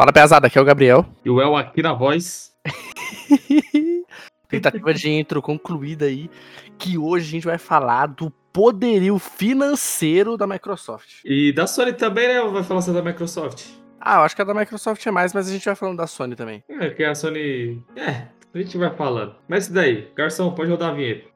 Fala, pesada, aqui é o Gabriel. E o El aqui na voz. Tentativa de intro concluída aí, que hoje a gente vai falar do poderio financeiro da Microsoft. E da Sony também, né? Ou vai falar só da Microsoft? Ah, eu acho que a da Microsoft é mais, mas a gente vai falando da Sony também. É, que a Sony. É, a gente vai falando. Mas isso daí, garçom, pode rodar a vinheta.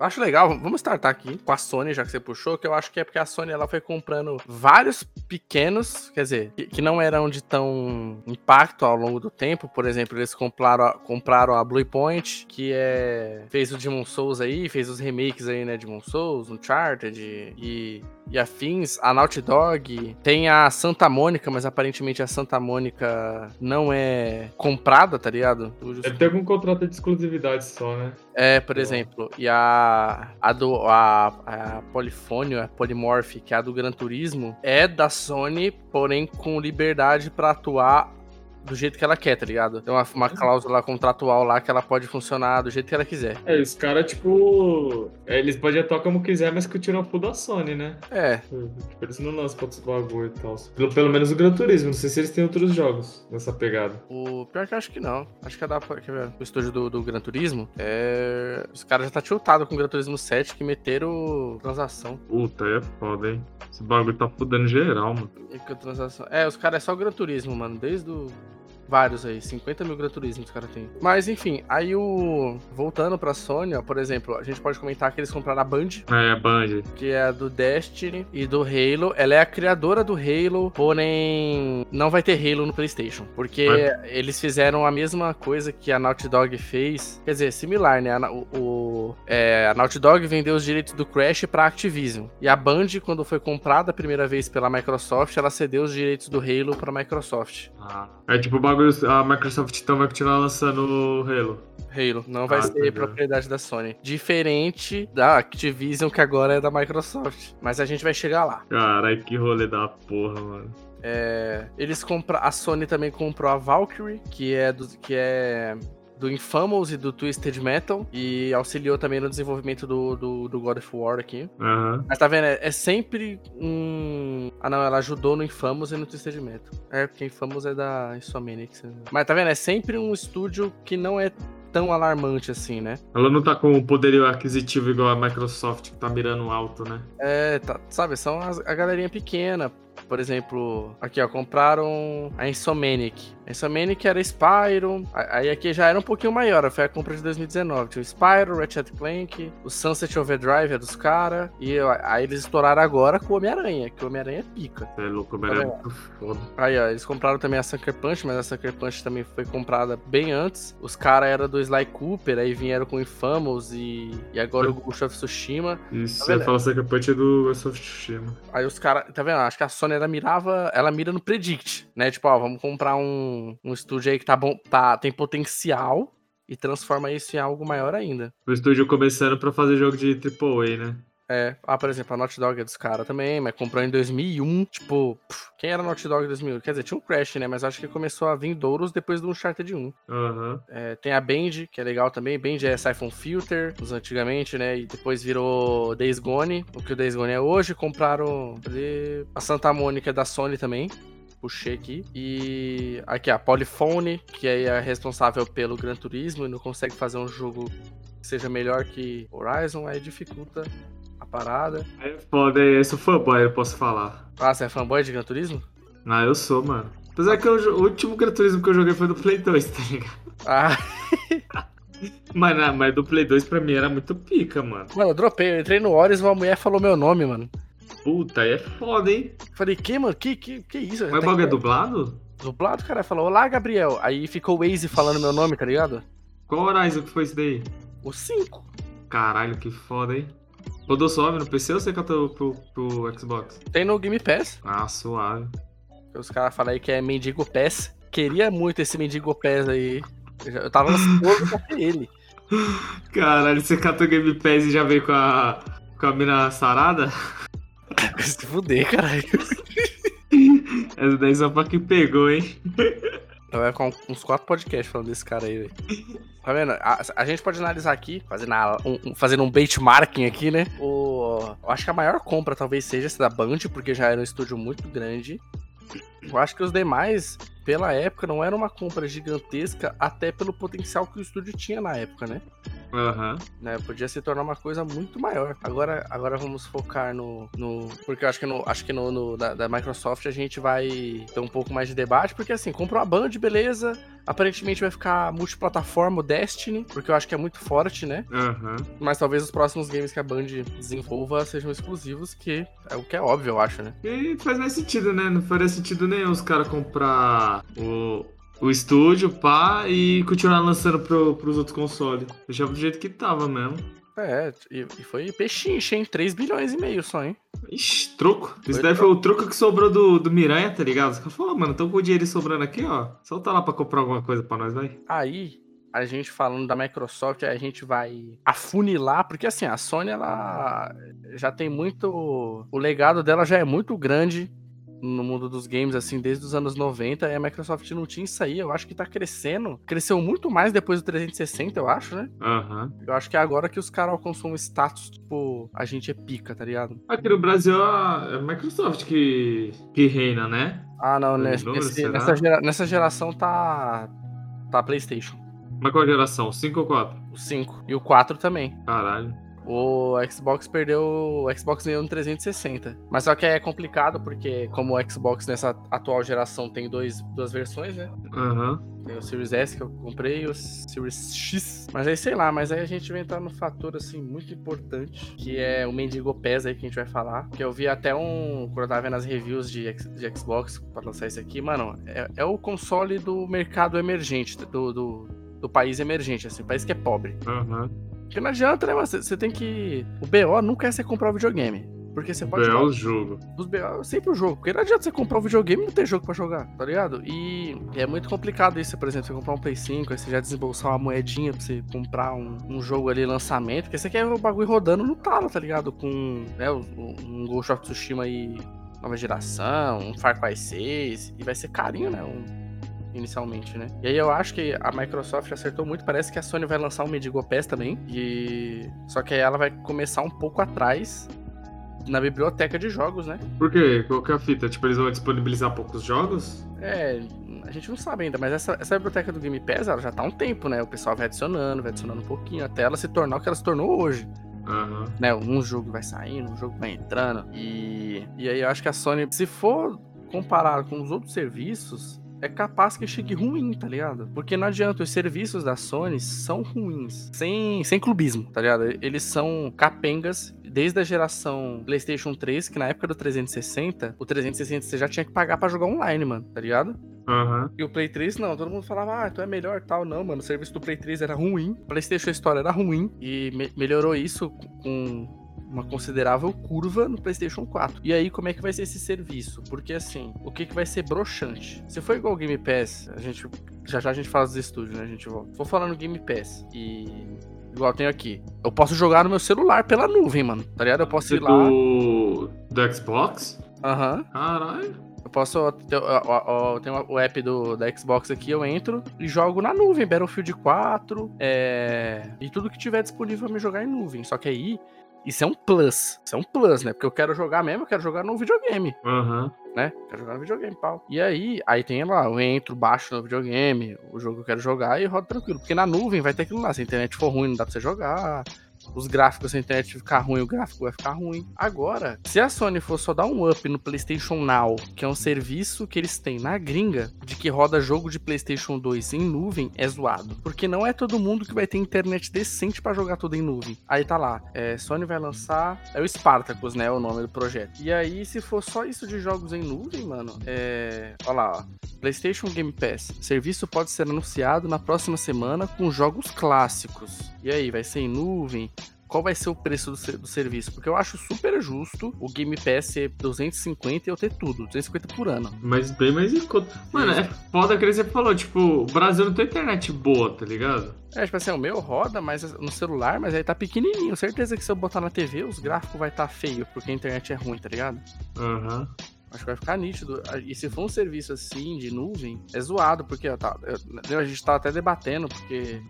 Acho legal, vamos startar aqui com a Sony, já que você puxou, que eu acho que é porque a Sony ela foi comprando vários pequenos, quer dizer, que, que não eram de tão impacto ao longo do tempo. Por exemplo, eles compraram a, compraram a Blue Point, que é fez o Demon Souls aí, fez os remakes aí, né, Demon Souls, Uncharted e e afins, a Naughty Dog, tem a Santa Mônica, mas aparentemente a Santa Mônica não é comprada, tá ligado? Deve ter algum contrato de exclusividade só, né? É, por exemplo, e a a do a, a Polifônio, a Polymorph, que é a do Gran Turismo, é da Sony, porém com liberdade para atuar do jeito que ela quer, tá ligado? Tem uma, uma cláusula contratual lá que ela pode funcionar do jeito que ela quiser. É, os caras, tipo. É, eles podem atuar como quiser, mas continuam pro da Sony, né? É. Tipo, eles não lançam pra outros bagulho e tal. Pelo, pelo menos o Gran Turismo. Não sei se eles têm outros jogos nessa pegada. O pior que eu acho que não. Acho que dá pra. Quer ver? O estúdio do, do Gran Turismo. É. Os caras já tá tiltado com o Gran Turismo 7 que meteram transação. Puta, é foda, hein? Esse bagulho tá fudendo geral, mano. É, os caras é só o Gran Turismo, mano. Desde o Vários aí, 50 mil Gran Turismo os caras têm. Mas enfim, aí o. Voltando pra Sony, ó, por exemplo, a gente pode comentar que eles compraram a Band. É, a Band. Que é a do Destiny e do Halo. Ela é a criadora do Halo, porém não vai ter Halo no PlayStation. Porque eles fizeram a mesma coisa que a Naughty Dog fez. Quer dizer, similar, né? A, o, o é, a Naughty Dog vendeu os direitos do Crash pra Activision. E a Band, quando foi comprada a primeira vez pela Microsoft, ela cedeu os direitos do Halo pra Microsoft. Ah. É tipo o bagulho a Microsoft então vai continuar lançando o Halo. Halo, não vai ah, ser propriedade da Sony. Diferente da Activision, que agora é da Microsoft. Mas a gente vai chegar lá. Caralho, que rolê da porra, mano. É, eles compram. A Sony também comprou a Valkyrie, que é do, que é do Infamous e do Twisted Metal. E auxiliou também no desenvolvimento do, do, do God of War aqui. Uhum. Mas tá vendo? É, é, sempre um. Ah, não, ela ajudou no Infamous e no Twisted Metal. É, porque Infamous é da Insomniac. Mas tá vendo? É sempre um estúdio que não é tão alarmante assim, né? Ela não tá com o poderio aquisitivo igual a Microsoft, que tá mirando alto, né? É, tá, sabe, são as, a galerinha pequena. Por exemplo, aqui ó, compraram a Insomaniac. A Insomaniac era Spyro, aí aqui já era um pouquinho maior, foi a compra de 2019. Tinha o Spyro, Ratchet Clank, o Sunset Overdrive é dos caras, e aí eles estouraram agora com o Homem-Aranha, que o Homem-Aranha é pica. É louco, o Homem-Aranha é muito foda. Aí ó, eles compraram também a Sucker Punch, mas a Sucker Punch também foi comprada bem antes. Os caras eram do Sly Cooper, aí vieram com Infamous e, e agora o Ghost of Tsushima. Isso, tá você fala Sucker Punch é do Ghost of Tsushima. Aí os caras, tá vendo? Acho que a Sony ela mirava, ela mira no Predict, né? Tipo, ó, vamos comprar um, um estúdio aí que tá bom, tá, tem potencial e transforma isso em algo maior ainda. O estúdio começando para fazer jogo de AAA, né? É, ah, por exemplo, a Naughty Dog é dos caras também, mas comprou em 2001. Tipo, pff, quem era a Naughty Dog em 2001? Quer dizer, tinha um Crash, né? Mas acho que começou a vir Douros depois do Uncharted 1. Uhum. É, tem a Band, que é legal também. Band é Siphon Filter, os antigamente, né? E depois virou Days Gone, o que o Days Gone é hoje. Compraram a Santa Mônica da Sony também puxei aqui. E aqui a Polyphone, que é responsável pelo Gran Turismo e não consegue fazer um jogo que seja melhor que Horizon, aí dificulta parada. É foda, eu sou fanboy, eu posso falar. Ah, você é fanboy de Gran Turismo? Ah, eu sou, mano. Apesar que eu, o último Gran Turismo que eu joguei foi do Play 2, tá ligado? Ah. mas, não, mas do Play 2 pra mim era muito pica, mano. Mano, eu dropei, eu entrei no Horizon e uma mulher falou meu nome, mano. Puta, aí é foda, hein? Falei, que, mano? Que, que, que isso? Mas o bagulho é dublado? Dublado, cara. Falou, olá, Gabriel. Aí ficou o Waze falando meu nome, tá ligado? Qual Horizon que foi esse daí? O 5. Caralho, que foda, hein? Rodou suave no PC ou você catou pro, pro Xbox? Tem no Game Pass. Ah, suave. Os caras falam aí que é Mendigo Pass. Queria muito esse Mendigo Pass aí. Eu tava ansioso pra ter ele. Caralho, você catou o Game Pass e já veio com a, com a mina sarada? Se fuder, caralho. Essa daí só pra que pegou, hein? Vai ficar uns quatro podcasts falando desse cara aí, velho. Tá vendo? A, a gente pode analisar aqui, fazendo, a, um, fazendo um benchmarking aqui, né? O, eu acho que a maior compra talvez seja essa da Band, porque já era um estúdio muito grande. Eu acho que os demais, pela época, não era uma compra gigantesca, até pelo potencial que o estúdio tinha na época, né? Aham. né? Podia se tornar uma coisa muito maior. Agora, agora vamos focar no. no porque eu acho que, no, acho que no, no da, da Microsoft a gente vai ter um pouco mais de debate, porque assim, comprou a Band, beleza. Aparentemente vai ficar multiplataforma o Destiny, porque eu acho que é muito forte, né? Aham. Mas talvez os próximos games que a Band desenvolva sejam exclusivos, que é o que é óbvio, eu acho, né? E faz mais sentido, né? Não faria sentido nenhum os caras comprar o, o estúdio, pá, e continuar lançando pro, pros outros consoles. Deixava do jeito que tava mesmo. É, e, e foi pechinche, hein? 3 bilhões e meio só, hein? Ixi, troco. Isso Foi daí foi o troco que sobrou do, do Miranha, tá ligado? Caras falaram, mano, tô com o dinheiro sobrando aqui, ó. Solta lá pra comprar alguma coisa pra nós, vai. Aí, a gente falando da Microsoft, a gente vai afunilar, porque assim, a Sony, ela já tem muito. O legado dela já é muito grande no mundo dos games, assim, desde os anos 90, e a Microsoft não tinha isso aí. Eu acho que tá crescendo. Cresceu muito mais depois do 360, eu acho, né? Aham. Eu acho que é agora que os caras alcançam um status, tipo, a gente é pica, tá ligado? Aqui no Brasil é a Microsoft que, que reina, né? Ah, não, nesse- nessa, gera- nessa geração tá. Tá PlayStation. Mas qual geração? 5 ou 4? O 5. E o 4 também. Caralho. O Xbox perdeu. O Xbox ganhou no 360. Mas só que é complicado, porque como o Xbox nessa atual geração tem dois, duas versões, né? Aham. Tem o Series S que eu comprei e o Series X. Mas aí sei lá, mas aí a gente vai entrar no fator assim muito importante, que é o Mendigo PES aí que a gente vai falar. Que eu vi até um. Quando eu tava vendo as reviews de, de Xbox pra lançar isso aqui, mano, é, é o console do mercado emergente, do, do, do país emergente, assim, país que é pobre. Aham. Porque não adianta, né, mano? Você você tem que. O BO nunca é você comprar o videogame. Porque você pode. É jogar o jogo. os BO é sempre o jogo. Porque não adianta você comprar um videogame e não ter jogo pra jogar, tá ligado? E é muito complicado isso, por exemplo, você comprar um Play 5, aí você já desembolsar uma moedinha pra você comprar um, um jogo ali lançamento, porque você quer o bagulho rodando no talo, tá ligado? Com né, o- o- um Ghost of Tsushima aí, nova geração, um Far Cry 6, e vai ser carinho, né? um- inicialmente, né? E aí eu acho que a Microsoft acertou muito, parece que a Sony vai lançar um Medigo Pass também, e... Só que aí ela vai começar um pouco atrás na biblioteca de jogos, né? Por quê? Qual que é a fita? Tipo, eles vão disponibilizar poucos jogos? É, a gente não sabe ainda, mas essa, essa biblioteca do Game Pass, ela já tá há um tempo, né? O pessoal vai adicionando, vai adicionando um pouquinho, até ela se tornar o que ela se tornou hoje. Aham. Né? Um jogo vai saindo, um jogo vai entrando. E, e aí eu acho que a Sony, se for comparado com os outros serviços, é capaz que chegue ruim, tá ligado? Porque não adianta, os serviços da Sony são ruins. Sem, sem clubismo, tá ligado? Eles são capengas desde a geração PlayStation 3, que na época do 360, o 360 você já tinha que pagar pra jogar online, mano, tá ligado? Aham. E o Play 3, não, todo mundo falava, ah, tu é melhor tal. Não, mano, o serviço do Play 3 era ruim. O PlayStation Store era ruim. E me- melhorou isso com uma considerável curva no PlayStation 4. E aí, como é que vai ser esse serviço? Porque assim, o que, que vai ser broxante? Se for igual o Game Pass, a gente. Já já a gente fala dos estúdios, né? A gente volta. For falando Game Pass e. Igual eu tenho aqui. Eu posso jogar no meu celular pela nuvem, mano. Tá ligado? Eu posso ir lá. Do... do Xbox? Aham. Caralho. Eu posso. ó, ó, Tem o app do, da Xbox aqui, eu entro e jogo na nuvem. Battlefield 4. É, e tudo que tiver disponível pra me jogar em nuvem. Só que aí. Isso é um plus. Isso é um plus, né? Porque eu quero jogar mesmo, eu quero jogar no videogame, Aham. né? Quero jogar no videogame, pau. E aí, aí tem lá, eu entro, baixo no videogame, o jogo que eu quero jogar e rodo tranquilo. Porque na nuvem vai ter aquilo lá. Se a internet for ruim, não dá pra você jogar. Os gráficos, se a internet ficar ruim, o gráfico vai ficar ruim. Agora, se a Sony for só dar um up no PlayStation Now, que é um serviço que eles têm na gringa, de que roda jogo de PlayStation 2 em nuvem, é zoado. Porque não é todo mundo que vai ter internet decente pra jogar tudo em nuvem. Aí tá lá, é, Sony vai lançar. É o Spartacus, né? O nome do projeto. E aí, se for só isso de jogos em nuvem, mano, é. Olha lá, ó. PlayStation Game Pass. Serviço pode ser anunciado na próxima semana com jogos clássicos. E aí, vai ser em nuvem? Qual vai ser o preço do, do serviço? Porque eu acho super justo o Game Pass ser 250 e eu ter tudo, 250 por ano. Mas bem mais em conta. Mano, é foda que você falou, tipo, o Brasil não tem internet boa, tá ligado? É, tipo assim, o meu roda mas no celular, mas aí tá pequenininho. Certeza que se eu botar na TV, os gráficos vai estar tá feio, porque a internet é ruim, tá ligado? Aham. Acho que vai ficar nítido. E se for um serviço assim, de nuvem, é zoado, porque ó, tá, eu- a gente tá até debatendo, porque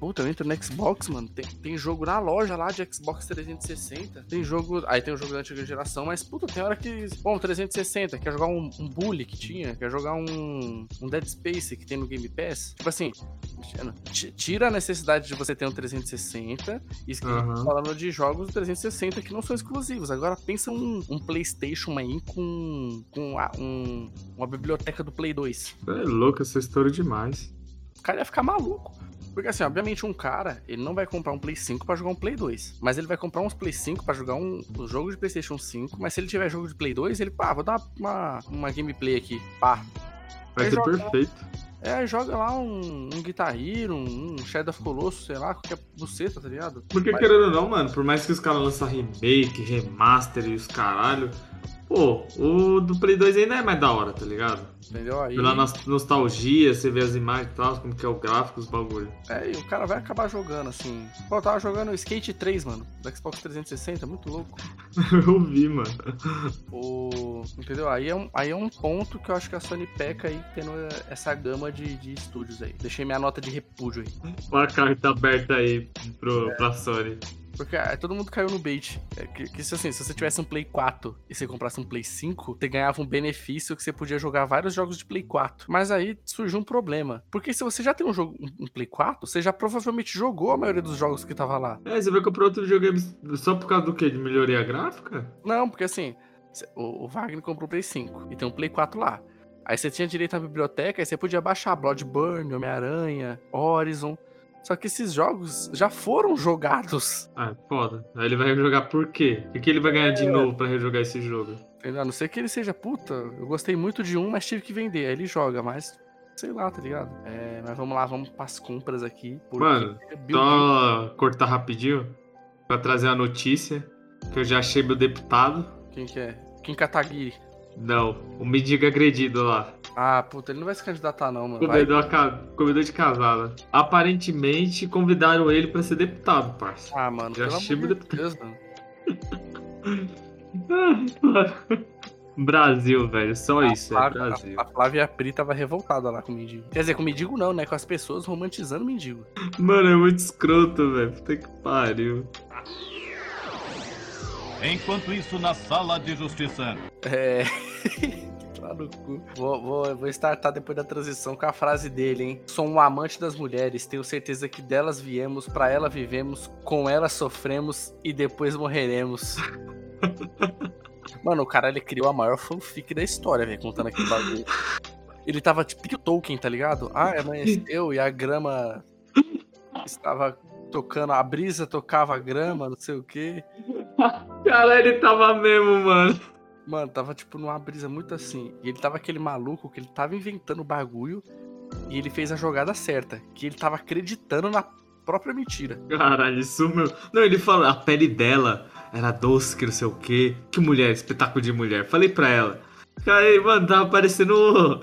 Puta, eu entro no Xbox, mano. Tem, tem jogo na loja lá de Xbox 360. Tem jogo. Aí tem o jogo da antiga geração, mas puta, tem hora que. Bom, 360, quer jogar um, um Bully que tinha, quer jogar um, um Dead Space que tem no Game Pass. Tipo assim, tira a necessidade de você ter um 360 e uhum. falando de jogos do 360 que não são exclusivos. Agora pensa um, um PlayStation aí com, com a, um, uma biblioteca do Play 2. É louco essa história demais. O cara ia ficar maluco. Porque assim, obviamente um cara, ele não vai comprar um Play 5 para jogar um Play 2, mas ele vai comprar uns Play 5 para jogar um, um jogo de PlayStation 5, mas se ele tiver jogo de Play 2, ele, pá, vou dar uma, uma gameplay aqui, pá. Vai ser perfeito. É, joga lá um, um Guitar Hero, um, um Shadow of Colossus, sei lá, qualquer buceta, tá ligado? Porque Mas... querendo ou não, mano, por mais que os caras lançam remake, remaster e os caralho, Pô, o do Play 2 ainda é mais da hora, tá ligado? Entendeu? Aí... Pela nostalgia, você vê as imagens e tal, como que é o gráfico, os bagulho. É, e o cara vai acabar jogando, assim. Pô, eu tava jogando Skate 3, mano, do Xbox 360, muito louco. eu vi, mano. O... Entendeu? Aí é, um, aí é um ponto que eu acho que a Sony peca aí, tendo essa gama de, de estúdios aí. Deixei minha nota de repúdio aí. Olha a carta aberta aí pro, é. pra Sony. Porque ah, todo mundo caiu no bait. É, que, que assim, se você tivesse um Play 4 e você comprasse um Play 5, você ganhava um benefício que você podia jogar vários jogos de Play 4. Mas aí surgiu um problema. Porque se você já tem um jogo um Play 4, você já provavelmente jogou a maioria dos jogos que tava lá. É, você vai comprar outro videogame só por causa do quê? De melhoria gráfica? Não, porque assim, o, o Wagner comprou o Play 5 e tem um Play 4 lá. Aí você tinha direito à biblioteca, aí você podia baixar Bloodborne, Homem-Aranha, Horizon. Só que esses jogos já foram jogados. Ah, foda. Aí ele vai jogar por quê? O que ele vai ganhar de é. novo para rejogar esse jogo? A não ser que ele seja, puta, eu gostei muito de um, mas tive que vender. Aí ele joga, mas sei lá, tá ligado? É, mas vamos lá, vamos pras compras aqui. Mano, é só cortar rapidinho pra trazer a notícia que eu já achei meu deputado. Quem que é? Kim Kataguiri. Não, o mendigo agredido lá. Ah, puta, ele não vai se candidatar, não, mano. Comedor, ca... Comedor de casada. Aparentemente convidaram ele pra ser deputado, parça. Ah, mano, Já chega de deputado. Deus, mano. Brasil, velho, só a isso, Flávia, é Brasil. A, a Flávia Pri tava revoltada lá com o mendigo. Quer dizer, com o mendigo não, né? Com as pessoas romantizando o mendigo. Mano, é muito escroto, velho. Puta que pariu. Enquanto isso, na sala de justiça. É. Tá no cu. Vou, vou, vou startar depois da transição com a frase dele, hein? Sou um amante das mulheres, tenho certeza que delas viemos, para ela vivemos, com elas sofremos e depois morreremos. Mano, o cara ele criou a maior fanfic da história, velho, contando aquele bagulho. Ele tava tipo o Tolkien, tá ligado? Ah, amanheceu e a grama estava tocando, a brisa tocava a grama, não sei o quê. Cara, ele tava mesmo, mano. Mano, tava tipo numa brisa muito assim. E ele tava aquele maluco que ele tava inventando bagulho e ele fez a jogada certa. Que ele tava acreditando na própria mentira. Caralho, isso meu. Não, ele falou, a pele dela era doce, que não sei o quê. Que mulher, espetáculo de mulher. Falei pra ela. Aí, mano, tava parecendo.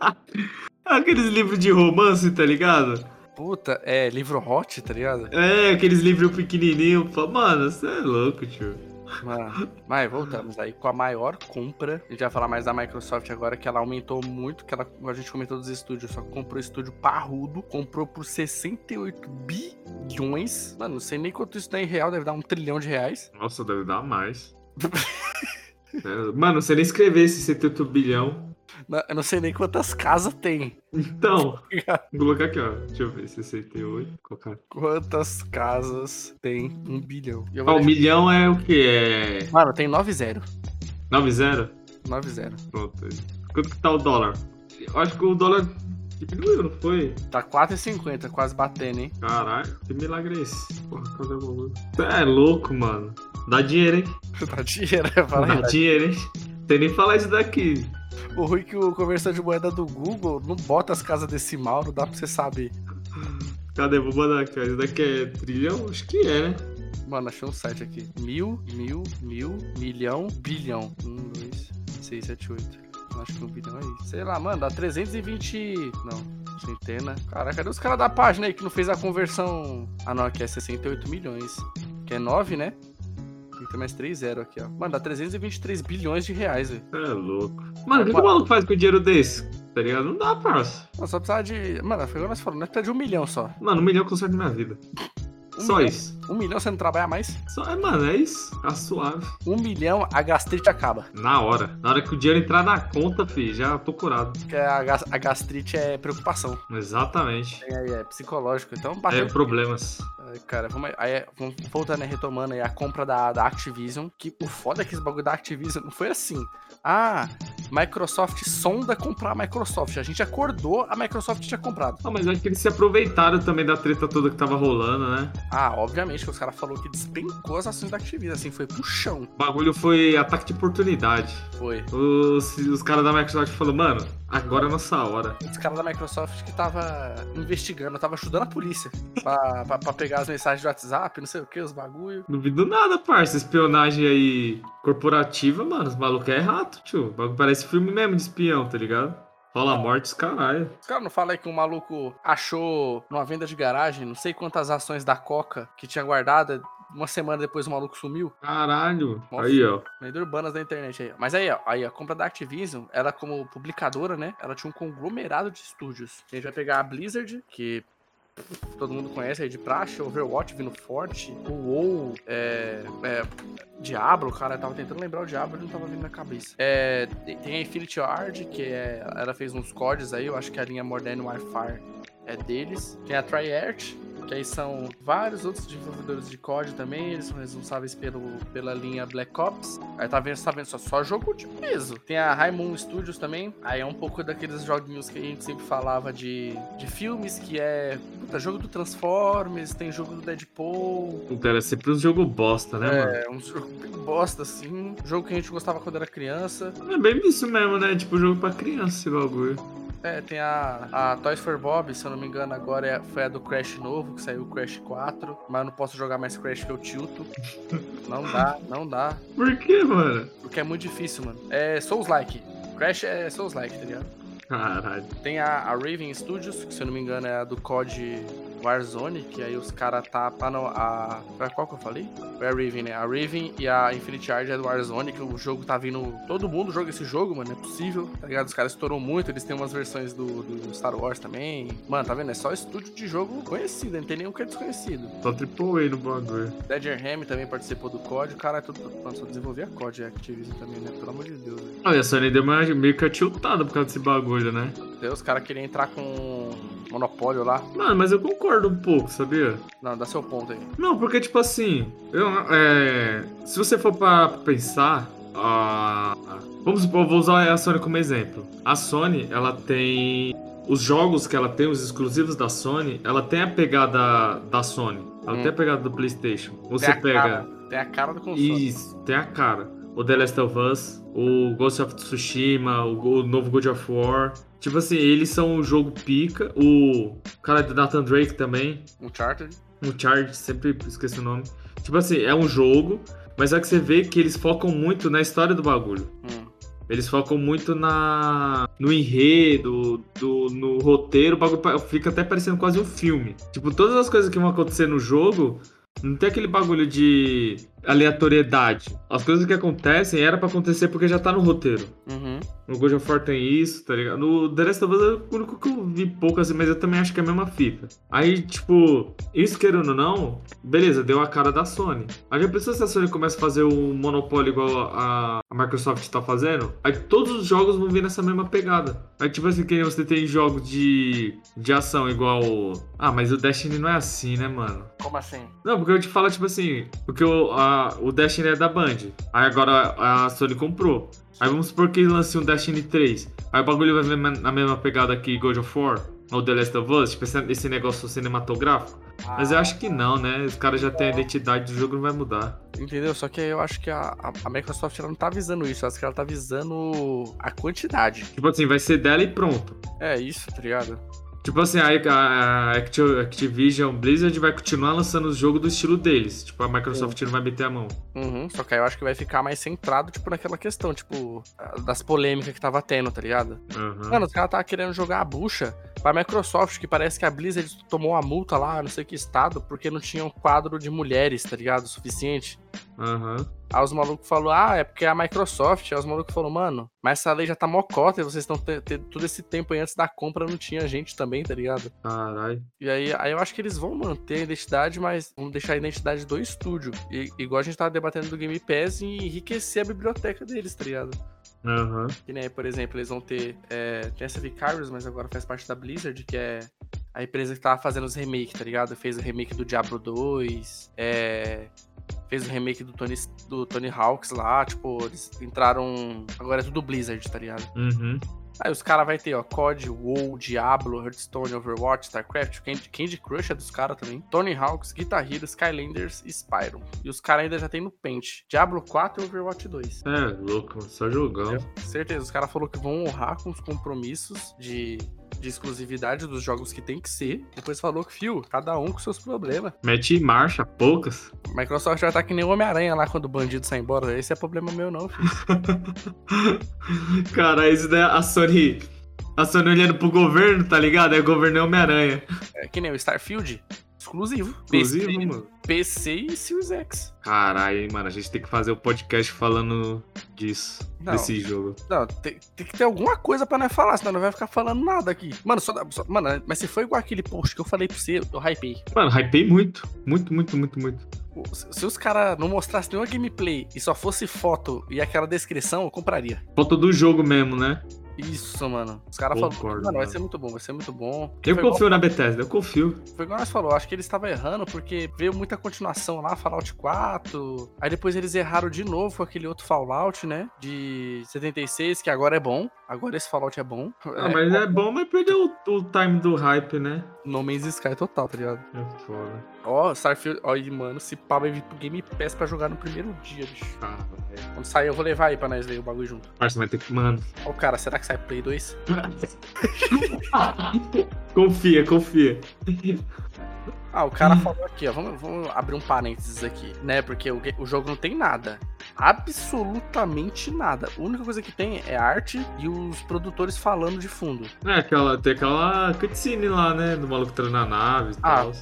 Aqueles livros de romance, tá ligado? Puta, é, livro hot, tá ligado? É, aqueles livros pequenininhos. Mano, você é louco, tio. Mas, mas voltamos aí com a maior compra. A gente vai falar mais da Microsoft agora, que ela aumentou muito, que ela, a gente comentou dos estúdios, só comprou estúdio parrudo, comprou por 68 bilhões. Mano, não sei nem quanto isso dá em real, deve dar um trilhão de reais. Nossa, deve dar mais. é, mano, você nem escrever esse 78 bilhão. Eu não sei nem quantas casas tem. Então, vou colocar aqui, ó. Deixa eu ver, 68. Colocar. Quantas casas tem um bilhão? Ah, um milhão é o que? É... Mano, tem 9-0. 9-0? 9-0. Pronto. Quanto que tá o dólar? Eu acho que o dólar diminuiu, não foi? Tá 4,50, quase batendo, hein? Caralho, que milagre é esse? Porra, cadê o valor? É louco, mano. Dá dinheiro, hein? Dá dinheiro, é Dá dinheiro, hein? Tem nem falar isso daqui. O ruim é que o conversor de moeda do Google não bota as casas decimal, não dá pra você saber. Cadê? Vou mandar aqui. Isso daqui é trilhão? Acho que é, né? Mano, achei um site aqui. Mil, mil, mil, milhão, bilhão. Um, dois, seis, sete, oito. Acho que um bilhão é isso. Sei lá, mano, dá 320. Não, centena. Cara, cadê os caras da página aí que não fez a conversão? Ah, não, aqui é 68 milhões. Que é 9, né? Tem que ter mais 3 zero aqui, ó. Mano, dá 323 bilhões de reais, velho. É louco. Mano, o que, que o maluco faz com dinheiro desse? Tá ligado? Não dá, parça. Nós só precisava de. Mano, foi o que nós falamos, nós precisamos de um milhão só. Mano, um milhão conserta minha vida. Um Só milhão. isso. Um milhão você não trabalha mais? Só, é, mano, é isso. Tá suave. Um milhão, a gastrite acaba. Na hora. Na hora que o dinheiro entrar na conta, fi, já tô curado. Porque a, gas- a gastrite é preocupação. Exatamente. É, é psicológico. Então, É bateu. problemas. Cara, vamos, aí, vamos voltando, né, retomando aí a compra da, da Activision. Que o foda é que esse bagulho da Activision não foi assim. Ah, Microsoft sonda comprar a Microsoft. A gente acordou, a Microsoft tinha comprado. Ah, mas é que eles se aproveitaram também da treta toda que tava rolando, né? Ah, obviamente que os caras falaram que despencou as ações da Activision, assim, foi pro chão. O bagulho foi ataque de oportunidade. Foi. Os, os caras da Microsoft falaram, mano, agora é nossa hora. Os caras da Microsoft que tava investigando, tava ajudando a polícia pra, pra, pra pegar as mensagens do WhatsApp, não sei o que, os bagulho. Duvido nada, parça. Espionagem aí corporativa, mano. Os malucos é rato, tio. Parece filme mesmo de espião, tá ligado? Rola mortes, caralho. Os caras não falam aí que um maluco achou numa venda de garagem não sei quantas ações da Coca que tinha guardada. Uma semana depois o maluco sumiu. Caralho. Nossa. Aí, ó. Lenda urbanas da internet aí. Mas aí, ó, aí, a compra da Activision, ela como publicadora, né? Ela tinha um conglomerado de estúdios. A gente vai pegar a Blizzard, que todo mundo conhece aí de praxe, Overwatch vindo forte, o WoW, é, é, Diablo, cara, eu tava tentando lembrar o Diablo e não tava vindo na cabeça. É, tem a Infinity Ward, que é, ela fez uns códigos aí, eu acho que a linha Modern Warfare é deles. Tem a Triart, que aí são vários outros desenvolvedores de código também, eles são responsáveis pelo, pela linha Black Ops. Aí tá vendo, tá vendo só, só jogo de peso. Tem a Raimon Studios também, aí é um pouco daqueles joguinhos que a gente sempre falava de, de filmes, que é puta, jogo do Transformers, tem jogo do Deadpool. Puta, era sempre um jogo bosta, né, mano? É, um jogo bem bosta, assim. Jogo que a gente gostava quando era criança. É bem isso mesmo, né? Tipo, jogo pra criança esse bagulho. É, tem a, a Toys for Bob, se eu não me engano, agora é- foi a do Crash novo, que saiu o Crash 4. Mas eu não posso jogar mais Crash que eu tilto. Não dá, não dá. Por que, mano? Porque é muito difícil, mano. É Souls-like. Crash é Souls-like, tá ligado? Caralho. Tem a, a Raven Studios, que se eu não me engano é a do COD Warzone, que aí os caras tá. Ah, não, a. Foi qual que eu falei? Foi a Raven, né? A Raven e a Infinity Charge é do Warzone, que o jogo tá vindo. Todo mundo joga esse jogo, mano. É possível, tá ligado? Os caras estourou muito, eles têm umas versões do, do Star Wars também. Mano, tá vendo? É só estúdio de jogo conhecido, não tem nenhum que é desconhecido. Só triple A no bagulho. Ledgerham também participou do COD, o cara é tudo. Mano, só desenvolver a COD e a Activision também, né? Pelo amor de Deus, velho. Olha, a Sony deu uma, meio que tiltada por causa desse bagulho, né? Daí os caras queriam entrar com monopólio lá. Mano, mas eu concordo um pouco, sabia? Não, dá seu ponto aí. Não, porque, tipo assim, eu, é, se você for pra pensar, a, vamos supor, vou usar a Sony como exemplo. A Sony, ela tem os jogos que ela tem, os exclusivos da Sony, ela tem a pegada da Sony, ela Hum. tem a pegada do PlayStation. Você tem pega. Cara, tem a cara do console. Isso, tem a cara. O The Last of Us, o Ghost of Tsushima, o, o novo God of War. Tipo assim, eles são um jogo pica. O cara do Nathan Drake também. Uncharted. Um Charge, sempre esqueci o nome. Tipo assim, é um jogo, mas é que você vê que eles focam muito na história do bagulho. Hum. Eles focam muito na no enredo, do, no roteiro, o bagulho fica até parecendo quase um filme. Tipo, todas as coisas que vão acontecer no jogo, não tem aquele bagulho de aleatoriedade. As coisas que acontecem era pra acontecer porque já tá no roteiro. Uhum. No God of War tem isso, tá ligado? No The Last of Us é o único que eu vi pouco assim, mas eu também acho que é a mesma fita. Aí, tipo, isso querendo ou não, beleza, deu a cara da Sony. Aí já pensou se a Sony começa a fazer um monopólio igual a, a Microsoft tá fazendo? Aí todos os jogos vão vir nessa mesma pegada. Aí, tipo assim, que você tem jogos de, de ação igual. Ah, mas o Destiny não é assim, né, mano? Como assim? Não, porque eu te falo, tipo assim, porque o, a- o Destiny é da Band. Aí agora a Sony comprou. Aí vamos supor que lance um Destiny 3. Aí o bagulho vai na mesma pegada que God of War, ou The Last of Us, tipo esse, esse negócio cinematográfico. Mas eu acho que não, né? Os caras já têm a identidade do jogo, não vai mudar. Entendeu? Só que eu acho que a, a, Microsoft ela não tá visando isso, acho que ela tá visando a quantidade. Tipo assim, vai ser dela e pronto. É isso, tá ligado? Tipo assim, a, a Acti- Activision Blizzard vai continuar lançando os jogos do estilo deles. Tipo, a Microsoft não vai meter a mão. Uhum. Só que aí eu acho que vai ficar mais centrado, tipo, naquela questão, tipo, das polêmicas que tava tendo, tá ligado? Aham. Mano, os caras estavam querendo jogar a bucha pra Microsoft, que parece que a Blizzard tomou uma multa lá, não sei que estado, porque não tinha um quadro de mulheres, tá ligado? O suficiente. Aham. Aí os malucos falaram, ah, é porque é a Microsoft. Aí os malucos falaram, mano, mas essa lei já tá mocota e vocês estão tendo todo esse tempo aí antes da compra não tinha gente também, tá ligado? Caralho. E aí, aí eu acho que eles vão manter a identidade, mas vão deixar a identidade do estúdio. E, igual a gente tava debatendo do Game Pass e enriquecer a biblioteca deles, tá ligado? Aham. Que nem, por exemplo, eles vão ter. É, tem essa Vicarious, mas agora faz parte da Blizzard, que é a empresa que tava fazendo os remakes, tá ligado? Fez o remake do Diablo 2, é, fez o remake do Tony, do Tony Hawks lá, tipo, eles entraram. Agora é tudo Blizzard, tá ligado? Uhum. Aí os caras vai ter, ó, COD, WoW, Diablo, Hearthstone, Overwatch, StarCraft, Candy, Candy Crush é dos caras também, Tony Hawks, Guitar Hero, Skylanders e Spyro. E os caras ainda já tem no Paint. Diablo 4 e Overwatch 2. É, louco, só jogão. Entendeu? Certeza, os caras falaram que vão honrar com os compromissos de, de exclusividade dos jogos que tem que ser. Depois falou que, fio, cada um com seus problemas. Mete em marcha, poucas. Microsoft vai estar que nem o Homem-Aranha lá quando o bandido sai embora. Esse é problema meu, não, filho. Cara, isso daí a Sony. A Sony olhando pro governo, tá ligado? É o governo é Homem-Aranha. É que nem o Starfield. Exclusivo. Exclusivo, PC, mano. PC e Series X. Caralho, mano, a gente tem que fazer o podcast falando disso. Não. Desse jogo. Não, tem, tem que ter alguma coisa pra nós falar, senão não vai ficar falando nada aqui. Mano, só, dá- só- mano, mas se foi igual aquele post que eu falei pra você, eu hypei. Mano, hypei muito. Muito, muito, muito, muito. Se, se os caras não mostrassem nenhuma gameplay e só fosse foto e aquela descrição, eu compraria. Foto do jogo mesmo, né? Isso, mano. Os caras falaram, Concordo, mano, vai mano. ser muito bom, vai ser muito bom. Porque Eu foi igual- confio na Bethesda, eu confio. Foi igual nós falou, acho que eles estavam errando porque veio muita continuação lá, Fallout 4. Aí depois eles erraram de novo com aquele outro Fallout, né? De 76, que agora é bom. Agora esse Fallout é bom. Ah, mas é bom, mas perdeu o, o time do hype, né? No Man's Sky total, tá ligado? É foda. Ó, Starfield, ó, e mano, esse pá vai vir pro Game Pass pra jogar no primeiro dia, bicho. Caralho. Quando sair, eu vou levar aí pra nós ver o bagulho junto. Parça, vai ter que. Mano. Ó, cara, será que sai Play 2? confia, confia. Ah, o cara falou aqui, ó. Vamos, vamos abrir um parênteses aqui, né? Porque o, o jogo não tem nada. Absolutamente nada. A única coisa que tem é arte e os produtores falando de fundo. É, aquela, tem aquela cutscene lá, né? Do maluco treinando a nave e Ah. tal.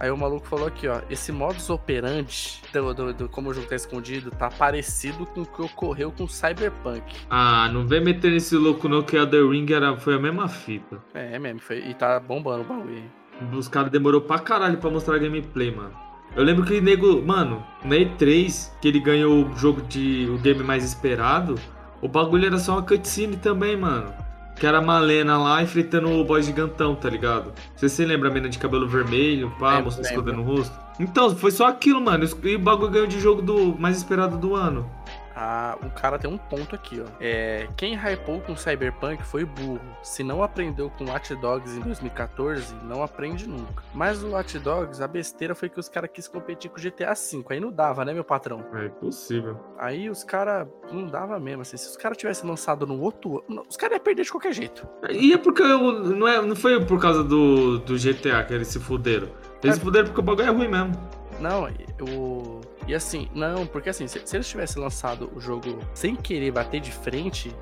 Aí o maluco falou aqui, ó. Esse modus operandi, do, do, do- como o jogo tá escondido, tá parecido com o que ocorreu com Cyberpunk. Ah, não vem meter nesse louco não, que a The Ring era, foi a mesma fita. É, é mesmo, foi, e tá bombando o bagulho aí. Os caras demorou pra caralho pra mostrar gameplay, mano. Eu lembro que o nego, mano, na E3, que ele ganhou o jogo de. o game mais esperado, o bagulho era só uma cutscene também, mano. Que era a Malena lá enfrentando o boy gigantão, tá ligado? Você se lembra a menina de cabelo vermelho, pá, Lembro, mostrando lembro. escondendo o rosto? Então, foi só aquilo, mano. E o bagulho ganhou de jogo do mais esperado do ano. Ah, o cara tem um ponto aqui, ó. É, quem hypou com Cyberpunk foi burro. Se não aprendeu com Watch Dogs em 2014, não aprende nunca. Mas o Watch Dogs, a besteira foi que os caras quis competir com o GTA V. Aí não dava, né, meu patrão? É impossível. Aí os caras não dava mesmo. Assim, se os caras tivessem lançado no outro ano, os caras iam perder de qualquer jeito. E é porque eu- não, é, não foi por causa do, do GTA que eles se fuderam. Eles É. se fuderam porque o bagulho é ruim mesmo. Não, o. E assim, não, porque assim, se, se eles tivessem lançado o jogo sem querer bater de frente,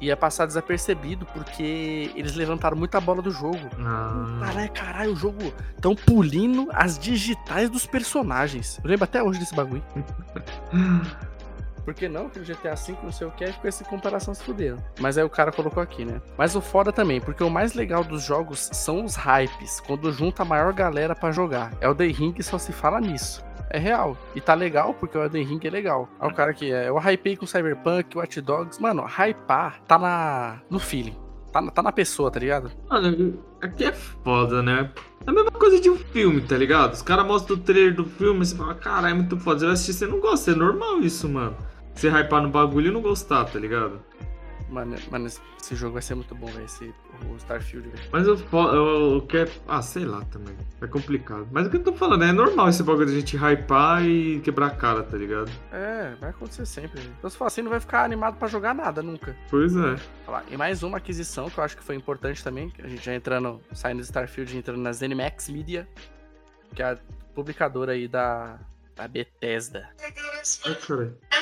ia passar desapercebido, porque eles levantaram muita bola do jogo. Ah. Caralho, caralho, o jogo tão pulindo as digitais dos personagens. Eu lembro até hoje desse bagulho. Por que não? Que o GTA V não sei o que, ficou essa comparação se fuderam. Mas aí o cara colocou aqui, né? Mas o foda também, porque o mais legal dos jogos são os hypes, quando junta a maior galera pra jogar. É o The Ring só se fala nisso. É real. E tá legal porque o Elden Ring é legal. Aí o cara aqui, é, eu hypei com Cyberpunk, Watch Dogs. Mano, hypar tá na, no feeling. Tá, na- tá na pessoa, tá ligado? Mano, aqui é foda, né? É a mesma coisa de um filme, tá ligado? Os caras mostram o trailer do filme e você fala, caralho, é muito foda. Você vai assistir, você não gosta, é normal isso, mano. Você hypar no bagulho e não gostar, tá ligado? Mano, mano, esse jogo vai ser muito bom, velho. Esse o Starfield, velho. Mas eu, fo- eu, eu quero. Ah, sei lá também. É complicado. Mas o que eu tô falando, é normal esse bagulho de a gente hypar e quebrar a cara, tá ligado? É, vai acontecer sempre. velho. Então, se for assim, não vai ficar animado pra jogar nada nunca. Pois é. E mais uma aquisição que eu acho que foi importante também, a gente já entrando, saindo do Starfield, entrando na ZeniMax Media, que é a publicadora aí da, da Bethesda.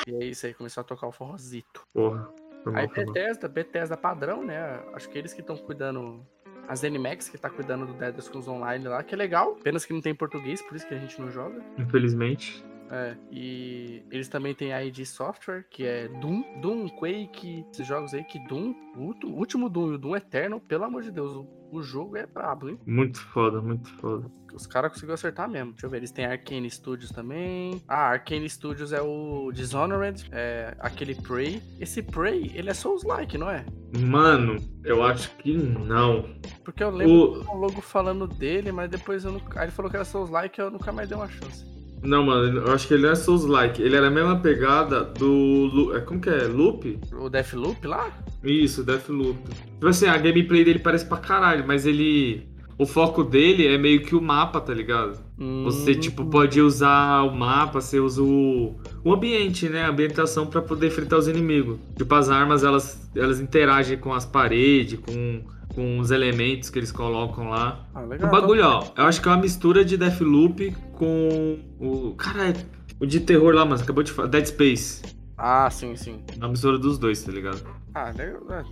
E é isso aí, começou a tocar o forrozito. Porra. Mal, Aí mal. Bethesda, Bethesda padrão, né? Acho que eles que estão cuidando. A ZeniMax que tá cuidando do Dead Scrolls Online lá, que é legal. Apenas que não tem português, por isso que a gente não joga. Infelizmente. É, e eles também têm a ID Software, que é Doom, Doom, Quake, esses jogos aí que Doom, o último Doom e o Doom Eterno, pelo amor de Deus, o, o jogo é brabo, hein? Muito foda, muito foda. Os caras conseguiram acertar mesmo. Deixa eu ver, eles têm Arcane Studios também. Ah, Arcane Studios é o Dishonored, é aquele Prey. Esse Prey, ele é Souls-like, não é? Mano, eu acho que não. Porque eu lembro O- logo falando dele, mas depois eu não... Aí ele falou que era Souls-like e eu nunca mais dei uma chance. Não, mano, eu acho que ele não é Souls-like. Ele era a mesma pegada do. É, Como que é? Loop? O Deathloop lá? Isso, Deathloop. Tipo assim, a gameplay dele parece pra caralho, mas ele. O foco dele é meio que o mapa, tá ligado? Você, Hum, tipo, pode usar o mapa, você usa o, o ambiente, né? A ambientação pra poder enfrentar os inimigos. Tipo, as armas, elas, elas interagem com as paredes, com, com os elementos que eles colocam lá. Ah, O legal. bagulho, ó, eu acho que é uma mistura de Deathloop com o. Caralho, o de terror lá, mas acabou de falar. Dead Space. Ah, sim, sim. É uma mistura dos dois, tá ligado? Ah, legal. é,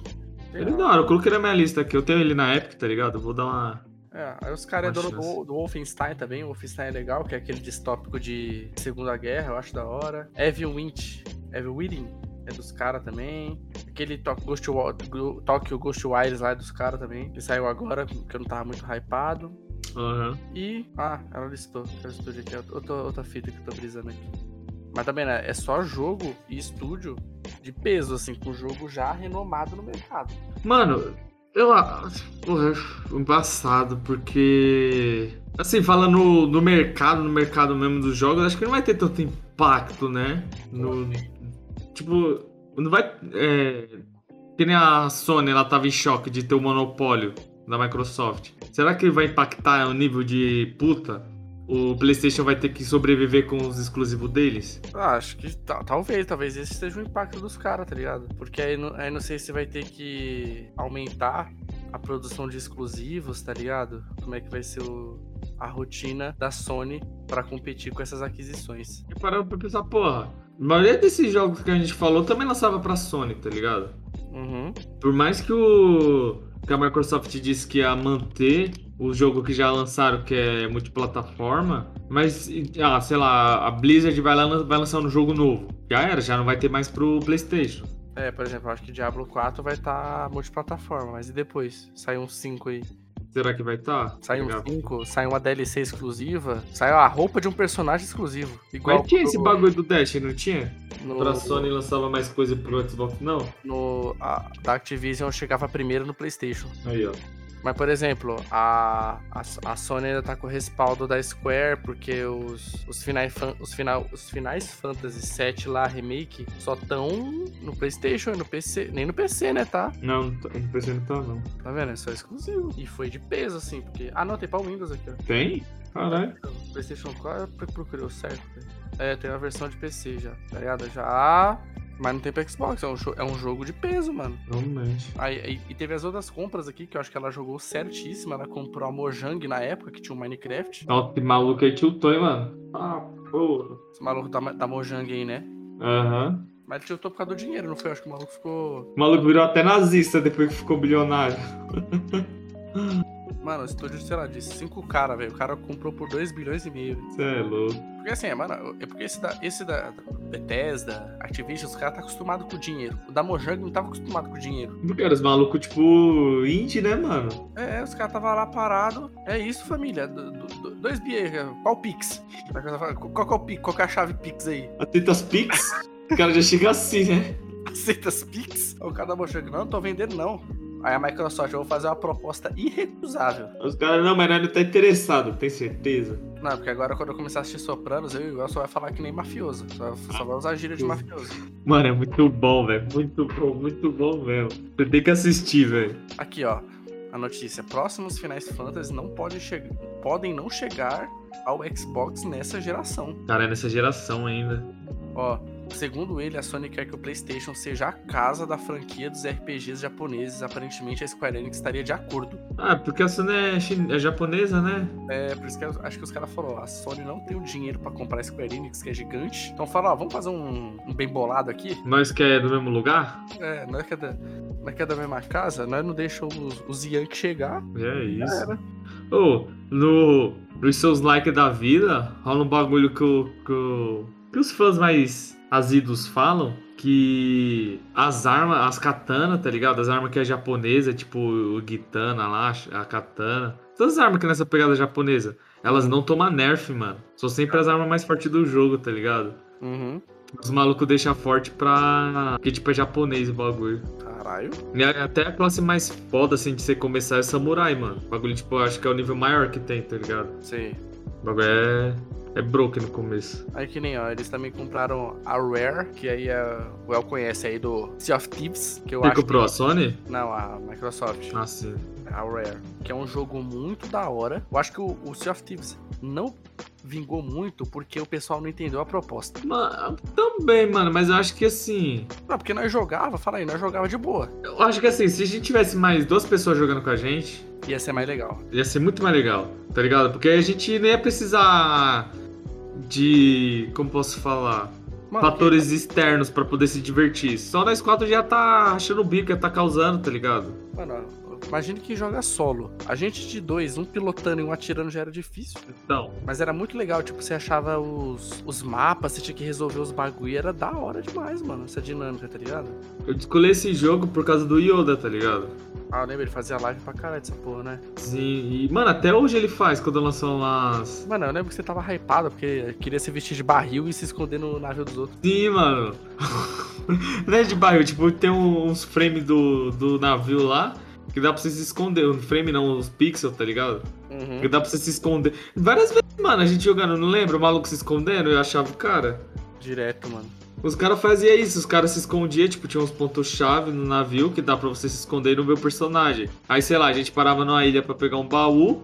Ele legal. da hora, eu coloquei na minha lista aqui. Eu tenho ele na Epic, tá ligado? Eu vou dar uma. É, aí os caras é dono do, do Wolfenstein também. O Wolfenstein é legal, que é aquele distópico de Segunda Guerra, eu acho da hora. Evil Witch, Evil Within é dos caras também. Aquele To- Ghost, Wa- Go- Tokyo Ghostwires lá é dos caras também, que saiu agora, que eu não tava muito hypado. Aham. E. Ah, ela listou. Quero estúdio aqui. Outra, outra fita que eu tô brisando aqui. Mas também, né? É só jogo e estúdio de peso, assim, com jogo já renomado no mercado. Mano, eu acho. É embaçado, porque. Assim, falando no, no mercado, no mercado mesmo dos jogos, acho que não vai ter tanto impacto, né? No, tipo, não vai. É, que nem a Sony, ela tava em choque de ter o monopólio da Microsoft. Será que vai impactar o nível de puta? O PlayStation vai ter que sobreviver com os exclusivos deles? Ah, acho que ta- talvez, talvez esse seja o impacto dos caras, tá ligado? Porque aí, não- aí não sei se vai ter que aumentar a produção de exclusivos, tá ligado? Como é que vai ser o- a rotina da Sony pra competir com essas aquisições. E parando pra pensar, porra, a maioria desses jogos que a gente falou também lançava pra Sony, tá ligado? Uhum. Por mais que o que a Microsoft disse que ia manter o jogo que já lançaram, que é multiplataforma, mas, ah, sei lá, a Blizzard vai, lá, vai lançar um jogo novo. Já era, já não vai ter mais pro PlayStation. É, por exemplo, eu acho que Diablo 4 vai estar multiplataforma, mas e depois? Sai um 5 aí. Será que vai estar? Tá? Sai um Legal. 5, sai uma DLC exclusiva, sai a roupa de um personagem exclusivo. Igual Mas tinha pro- esse bagulho do Dash, não tinha? no, Pra Sony lançava mais coisa pro Xbox, não? no a, da Activision chegava primeiro no PlayStation. Aí, ó. Mas, por exemplo, a, a, a Sony ainda tá com o respaldo da Square, porque os, os, finais, fan- os, final, os finais Fantasy 7 lá, remake, só tão no PlayStation e no PC. Nem no PC, né, tá? Não, não tá- não tá, não. Tá vendo? É só exclusivo. E foi de peso, assim, porque. Ah, não, tem pra Windows aqui, ó. Tem? Caralho. PlayStation 4 eu procurei o certo. velho. É, tem uma versão de PC já, tá ligado? Já. Mas não tem pra Xbox, é um, é um jogo de peso, mano. Realmente. Aí, aí- e teve as outras compras aqui, que eu acho que ela jogou certíssima. Ela comprou a Mojang na época, que tinha o Minecraft. Nossa, esse maluco aí tiltou, hein, mano? Ah, porra. Esse maluco da, da Mojang aí, né? Aham. Mas ele tiltou por causa do dinheiro, não foi? Eu acho que o maluco ficou. O maluco virou até nazista depois que ficou bilionário. Mano, o estúdio, sei lá, de cinco caras, velho. O cara comprou por 2 bilhões e meio. Você é louco. Porque assim, mano, é porque esse da, esse da da Bethesda, Activision, os caras tá acostumado com o dinheiro. O da Mojang não tava acostumado com o dinheiro. Porque era os malucos, tipo, indie, né, mano? É, os caras tava lá parado. É isso, família. Do, do, do- dois bi qual o Pix? Qual que é o Pix? Qual que é a chave Pix aí? Atenta as Pix. o cara já chega assim, né? Aceita as Pix? O cara da Mojang, não, não tô vendendo não. Aí a Microsoft, eu vou fazer uma proposta irrecusável. Os caras, não, mas não tá interessado, tem certeza? Não, porque agora quando eu começar a assistir Sopranos, eu El só vai falar que nem mafioso. Só, só vai usar gíria de mafioso. Mano, é muito bom, velho. Muito bom, muito bom mesmo. Você tem que assistir, velho. Aqui, ó. A notícia. Próximos finais fantasy não podem, chegar, podem não chegar ao Xbox nessa geração. Cara, é nessa geração ainda. Ó, segundo ele, a Sony quer que o PlayStation seja a casa da franquia dos RPGs japoneses. Aparentemente, a Square Enix estaria de acordo. Ah, porque a Sony é, chin- é japonesa, né? É, por isso que eu- acho que os caras falaram: a Sony não tem o dinheiro pra comprar a Square Enix, que é gigante. Então fala: ó, vamos fazer um, um bem bolado aqui. Nós que é do mesmo lugar? É, nós que é da, nós que é da mesma casa, nós não deixamos os, os Yankee chegar. É isso. Ô, no, nos seus likes da vida, rola um bagulho que, o- que, o- que os fãs mais asidos falam. Que as armas, as katana, tá ligado? As armas que é japonesa, tipo o Gitana lá, a katana. Todas as armas que é nessa pegada japonesa, elas não tomam nerf, mano. São sempre as armas mais fortes do jogo, tá ligado? Uhum. Os malucos deixam forte pra. Porque, tipo, é japonês o bagulho. Caralho. E até a classe mais foda, assim, de você começar é samurai, mano. O bagulho, tipo, eu acho que é o nível maior que tem, tá ligado? Sei. O bagulho é. É broken no começo. Aí que nem, ó, eles também compraram a Rare, que aí a, o El conhece aí do Sea of Thieves, que eu Você acho comprou a que... Sony? Não, a Microsoft. Ah, sim. A Rare. Que é um jogo muito da hora. Eu acho que o, o Sea of Thieves não vingou muito porque o pessoal não entendeu a proposta. Ma- também, mano, mas eu acho que assim. Não, porque nós jogava, fala aí, nós jogava de boa. Eu acho que assim, se a gente tivesse mais duas pessoas jogando com a gente, Ia ser mais legal. ia ser muito mais legal, tá ligado? Porque a gente nem ia precisar de. Como posso falar? Mano, fatores externos pra poder se divertir. Só nós quatro já tá achando o bico, já tá causando, tá ligado? Mano, imagine que joga solo. A gente de dois, um pilotando e um atirando já era difícil. Então, Mas era muito legal, tipo, você achava os, os mapas, você tinha que resolver os bagulho, era da hora demais, mano, essa dinâmica, tá ligado? eu escolhi esse jogo por causa do Yoda, tá ligado? Ah, eu lembro, ele fazia live pra caralho dessa porra, né? Sim, e, mano, até hoje ele faz quando lançou umas. Mano, eu lembro que você tava hypado, porque queria se vestir de barril e se esconder no navio dos outros. Sim, mano. Não é de barril, tipo, tem uns frames do, do navio lá que dá pra você se esconder. Um frame não, os pixels, tá ligado? Uhum. Que dá pra você se esconder. Várias vezes, mano, a gente jogando, não lembra? O maluco se escondendo, eu achava, cara. Direto, mano. Os caras faziam isso, os caras se escondiam, tipo, tinha uns pontos-chave no navio que dá pra você se esconder no meu personagem. Aí, sei lá, a gente parava numa ilha pra pegar um baú.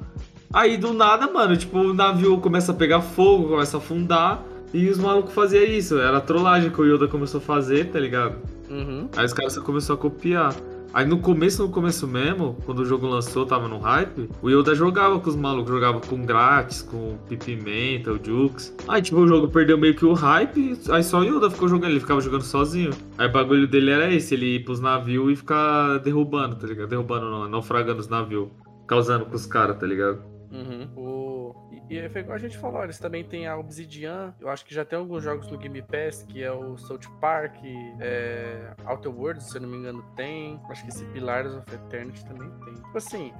Aí do nada, mano, tipo, o navio começa a pegar fogo, começa a afundar. E os malucos faziam isso. Era a trollagem que o Yoda começou a fazer, tá ligado? Uhum. Aí os caras começaram a copiar. Aí no começo, no começo mesmo, quando o jogo lançou, tava no hype, o Yoda jogava com os malucos, jogava com Grátis, com Pipimenta, o Jukes. Aí tipo, o jogo perdeu meio que o hype, aí só o Yoda ficou jogando, ele ficava jogando sozinho. Aí o bagulho dele era esse, ele ir pros navios e ficar derrubando, tá ligado? Derrubando não, naufragando os navios, causando com os caras, tá ligado? Uhum. O... E, e foi igual a gente falou, eles também tem a Obsidian. Eu acho que já tem alguns jogos no Game Pass, que é o South Park, é... Outer Worlds, se eu não me engano, tem. Acho que esse Pillars of Eternity também tem. Tipo assim,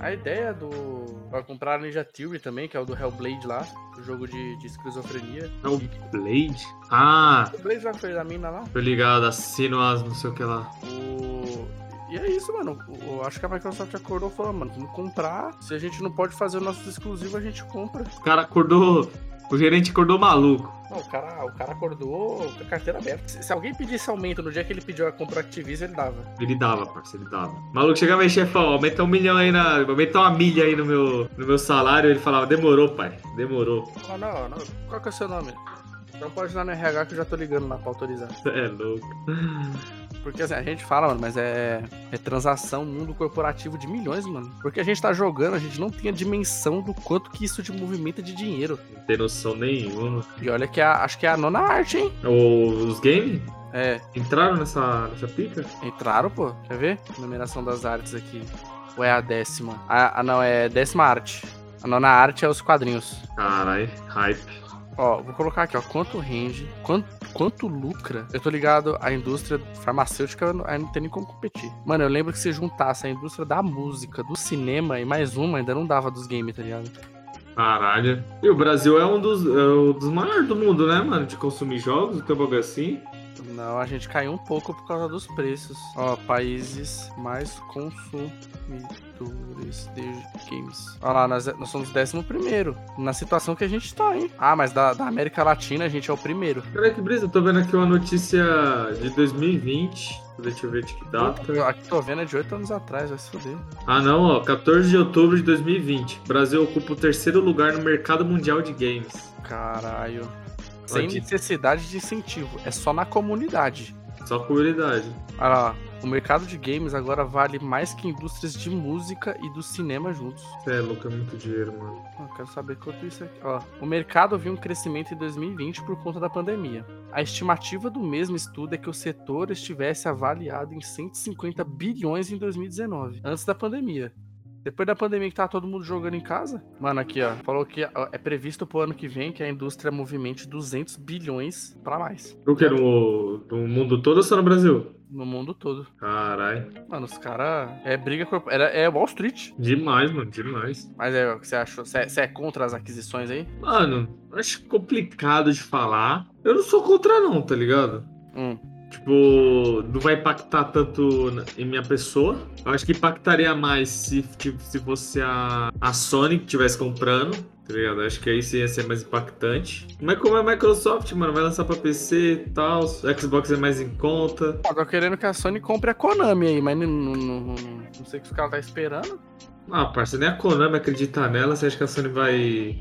a ideia do. Vai comprar a Ninja Theory também, que é o do Hellblade lá, o jogo de, de esquizofrenia. É o Blade? Ah, O Blade lá foi da mina lá. tô ligado, assino as não sei o que lá. O... E é isso, mano. O- acho que a Microsoft acordou falou, mano, vamos comprar. Se a gente não pode fazer o nosso exclusivo, a gente compra. O cara acordou, o gerente acordou maluco. Não, o cara, o cara acordou com a carteira aberta. Se, se alguém pedisse aumento no dia que ele pediu a compra Activision, ele dava. Ele dava, parceiro, ele dava. O maluco chegava aí, chefão, aumenta um milhão aí na. Aumenta uma milha aí no meu, no meu salário. Ele falava, demorou, pai. Demorou. Ah, não, não. Qual que é o seu nome? Não pode ir lá no RH que eu já tô ligando lá pra autorizar. É louco. Porque assim, a gente fala, mano, mas é, é transação mundo corporativo de milhões, mano. Porque a gente tá jogando, a gente não tem a dimensão do quanto que isso de movimenta de dinheiro. Não tem noção nenhuma. E olha que é a, acho que é a nona arte, hein? Os games É, entraram nessa, nessa pica? entraram, pô. Quer ver? Numeração das artes aqui. Ou é a décima? Ah, ah, não, é décima arte. A nona arte é os quadrinhos. Carai, hype. Ó, vou colocar aqui, ó, quanto rende, quanto, quanto lucra. Eu tô ligado, a indústria farmacêutica aí não tem nem como competir. Mano, eu lembro que se juntasse a indústria da música, do cinema e mais uma, ainda não dava dos games, tá ligado? Caralho. E o Brasil é um dos, é um dos maiores do mundo, né, mano? De consumir jogos, um bagulho assim. Não, a gente caiu um pouco por causa dos preços. Ó, países mais consumidores de games. Ó lá, nós, nós somos décimo primeiro. Na situação que a gente tá, hein? Ah, mas da, da América Latina a gente é o primeiro. Cara, que brisa, eu tô vendo aqui uma notícia de 2020. Deixa eu ver de que data. Aqui tô vendo é de oito anos atrás, vai se fuder. Ah, não, ó. 14 de outubro de 2020. O Brasil ocupa o terceiro lugar no mercado mundial de games. Caralho. Sem necessidade de incentivo. É só na comunidade. Só comunidade. Olha lá. O mercado de games agora vale mais que indústrias de música e do cinema juntos. É louco, é muito dinheiro, mano. Eu quero saber quanto isso aqui. Ó, o mercado viu um crescimento em 2020 por conta da pandemia. A estimativa do mesmo estudo é que o setor estivesse avaliado em 150 bilhões em 2019, antes da pandemia. Depois da pandemia que tá todo mundo jogando em casa. Mano, aqui, ó. Falou que ó, é previsto pro ano que vem que a indústria movimente 200 bilhões pra mais. O que? No, no mundo todo ou só no Brasil? No mundo todo. Caralho. Mano, os caras. É briga corp... É Wall Street. Demais, mano, demais. Mas é o que você achou? Você é, você é contra as aquisições aí? Mano, acho complicado de falar. Eu não sou contra, não, tá ligado? Hum. Tipo, não vai impactar tanto em minha pessoa. Eu acho que impactaria mais se, tipo, se fosse a, a Sony que estivesse comprando. Tá ligado? Acho que aí sim ia ser mais impactante. Mas como é a Microsoft, mano, vai lançar pra PC e tal. Xbox é mais em conta. Ó, tô querendo que a Sony compre a Konami aí, mas não, não, não, não- sei o que os caras tá esperando. Ah, parça, nem a Konami acredita nela. Você acha que a Sony vai.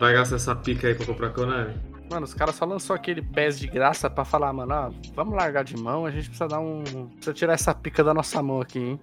Vai gastar essa pica aí pra comprar a Konami? Mano, os caras só lançou aquele PES de graça pra falar, mano, ó, vamos largar de mão, a gente precisa dar um. Precisa tirar essa pica da nossa mão aqui, hein?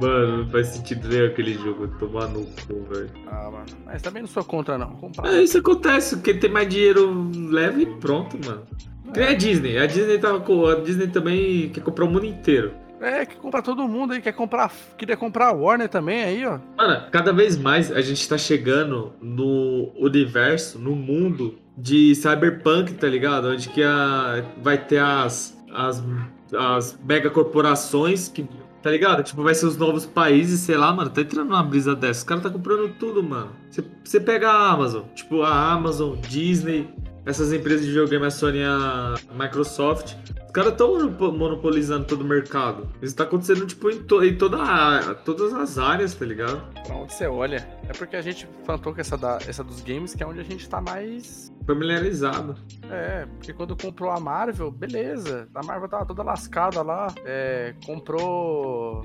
Mano, não faz sentido ver aquele jogo tomar no cu, velho. Ah, mano. Mas também não sou contra, não. Comprar. É, isso acontece. Quem tem mais dinheiro leva e pronto, mano. Nem a Disney. A Disney tava com. A Disney também quer comprar o mundo inteiro. É, que compra todo mundo aí, quer comprar. Queria comprar a Warner também aí, ó. Mano, cada vez mais a gente tá chegando no universo, no mundo de cyberpunk, tá ligado? Onde que a, vai ter as, as, as mega corporações que. Tá ligado? Tipo, vai ser os novos países, sei lá, mano. Tá entrando numa brisa dessa. Os caras tá comprando tudo, mano. Você- pega a Amazon, tipo, a Amazon, Disney, essas empresas de videogame, a Sony a Microsoft. Os caras estão monopolizando todo o mercado. Isso tá acontecendo, tipo, em, to- em toda a- todas as áreas, tá ligado? Pra onde você olha. É porque a gente plantou com essa, da, essa dos games, que é onde a gente tá mais. Familiarizado. É, porque quando comprou a Marvel, beleza. A Marvel tava toda lascada lá. É, comprou.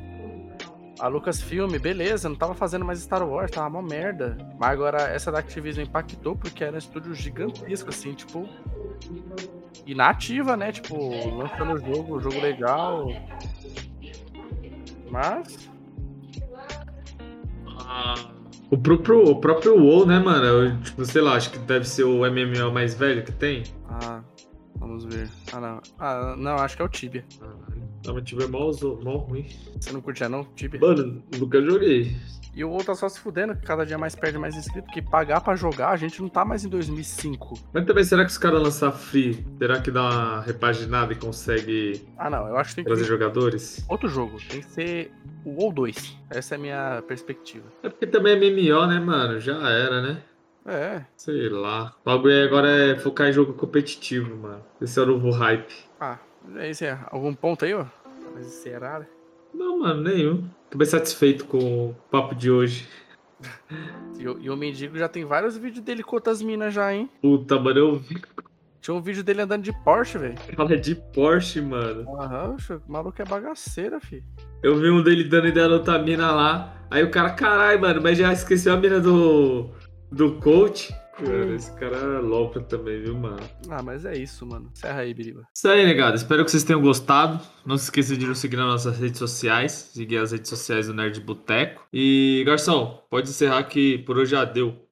A Lucasfilm, beleza, não tava fazendo mais Star Wars, tava uma merda. Mas agora essa da Activision impactou porque era um estúdio gigantesco, assim, tipo. E na ativa, né? Tipo, lançando o jogo, jogo legal. Mas. O próprio, o próprio WoW, né, mano? Eu, tipo, sei lá, acho que deve ser o MMO mais velho que tem. Ah, vamos ver. Ah, não. Ah, não, acho que é o Tibia. Não, mas tiver mal, mal ruim. Você não curtia, não? Tibia? Mano, nunca joguei. E o outro tá só se fudendo, que cada dia mais perde mais inscrito, porque pagar pra jogar, a gente não tá mais em 2005. Mas também, será que os caras lançar free, será que dá uma repaginada e consegue Ah, não, eu acho que tem que trazer ser jogadores? outro jogo. Tem que ser o WoW 2. Essa é a minha perspectiva. É porque também é MMO, né, mano? Já era, né? É. Sei lá. O bagulho agora é focar em jogo competitivo, mano. Esse é o novo hype. Ah, é isso aí. Algum ponto aí, ó? Mas será? né? Não, mano, nenhum. Tô bem satisfeito com o papo de hoje. E, o- e o mendigo já tem vários vídeos dele com outras minas já, hein? Puta, mano, eu vi Tinha um vídeo dele andando de Porsche, velho. fala de Porsche, mano. Aham, o maluco é bagaceira, fi. Eu vi um dele dando ideia na outra mina lá. Aí o cara, caralho, mano, mas já esqueceu a mina do. do coach. Cara, esse cara é louco também, viu, mano? Ah, mas é isso, mano. Serra aí, Biriba. Isso aí, negado. Espero que vocês tenham gostado. Não se esqueça de nos seguir nas nossas redes sociais. Seguir as redes sociais do Nerd Boteco. E, garçom, pode encerrar que por hoje já deu.